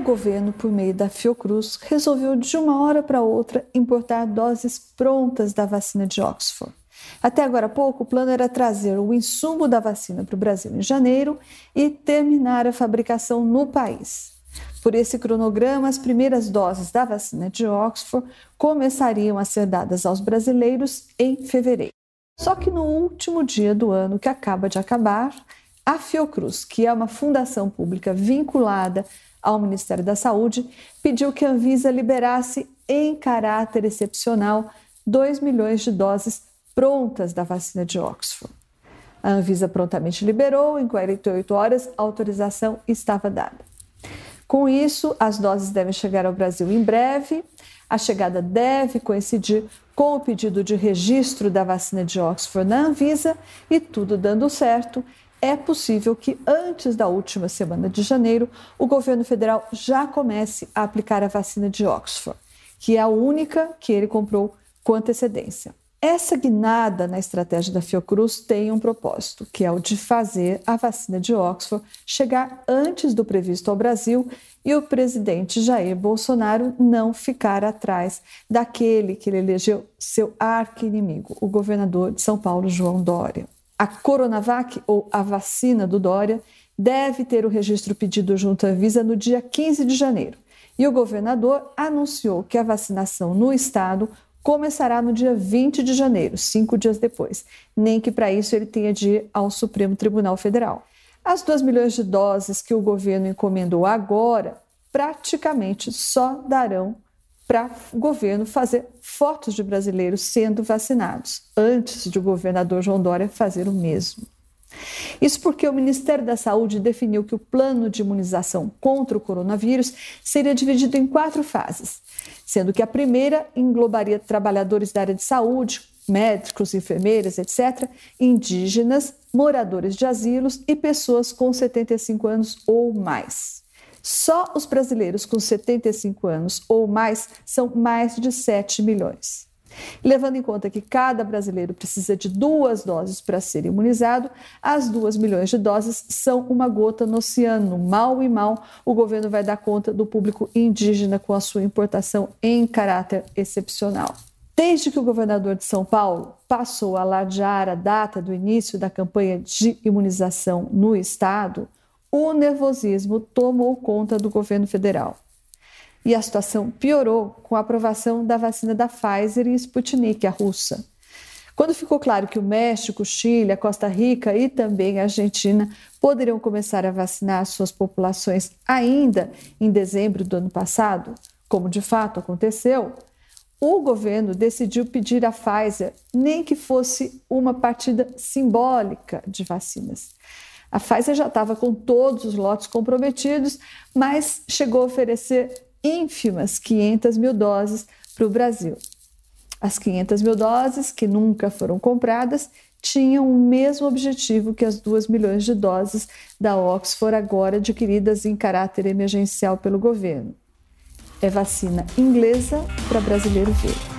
o governo, por meio da Fiocruz, resolveu de uma hora para outra importar doses prontas da vacina de Oxford. Até agora há pouco, o plano era trazer o insumo da vacina para o Brasil em janeiro e terminar a fabricação no país. Por esse cronograma, as primeiras doses da vacina de Oxford começariam a ser dadas aos brasileiros em fevereiro. Só que no último dia do ano que acaba de acabar, a Fiocruz, que é uma fundação pública vinculada ao Ministério da Saúde, pediu que a Anvisa liberasse em caráter excepcional 2 milhões de doses prontas da vacina de Oxford. A Anvisa prontamente liberou, em 48 horas a autorização estava dada. Com isso, as doses devem chegar ao Brasil em breve. A chegada deve coincidir com o pedido de registro da vacina de Oxford na Anvisa e tudo dando certo. É possível que antes da última semana de janeiro o governo federal já comece a aplicar a vacina de Oxford, que é a única que ele comprou com antecedência. Essa guinada na estratégia da Fiocruz tem um propósito, que é o de fazer a vacina de Oxford chegar antes do previsto ao Brasil e o presidente Jair Bolsonaro não ficar atrás daquele que ele elegeu seu arqui-inimigo, o governador de São Paulo, João Dória. A Coronavac, ou a vacina do Dória, deve ter o registro pedido junto à Visa no dia 15 de janeiro. E o governador anunciou que a vacinação no estado começará no dia 20 de janeiro, cinco dias depois, nem que para isso ele tenha de ir ao Supremo Tribunal Federal. As 2 milhões de doses que o governo encomendou agora praticamente só darão para o governo fazer fotos de brasileiros sendo vacinados, antes de o governador João Dória fazer o mesmo. Isso porque o Ministério da Saúde definiu que o plano de imunização contra o coronavírus seria dividido em quatro fases, sendo que a primeira englobaria trabalhadores da área de saúde, médicos, enfermeiras, etc., indígenas, moradores de asilos e pessoas com 75 anos ou mais. Só os brasileiros com 75 anos ou mais são mais de 7 milhões. Levando em conta que cada brasileiro precisa de duas doses para ser imunizado, as duas milhões de doses são uma gota no oceano. Mal e mal, o governo vai dar conta do público indígena com a sua importação em caráter excepcional. Desde que o governador de São Paulo passou a ladear a data do início da campanha de imunização no estado, o nervosismo tomou conta do governo federal. E a situação piorou com a aprovação da vacina da Pfizer e Sputnik, a russa. Quando ficou claro que o México, Chile, a Costa Rica e também a Argentina poderiam começar a vacinar suas populações ainda em dezembro do ano passado, como de fato aconteceu, o governo decidiu pedir à Pfizer nem que fosse uma partida simbólica de vacinas. A Pfizer já estava com todos os lotes comprometidos, mas chegou a oferecer ínfimas 500 mil doses para o Brasil. As 500 mil doses, que nunca foram compradas, tinham o mesmo objetivo que as 2 milhões de doses da Oxford, agora adquiridas em caráter emergencial pelo governo. É vacina inglesa para brasileiro ver.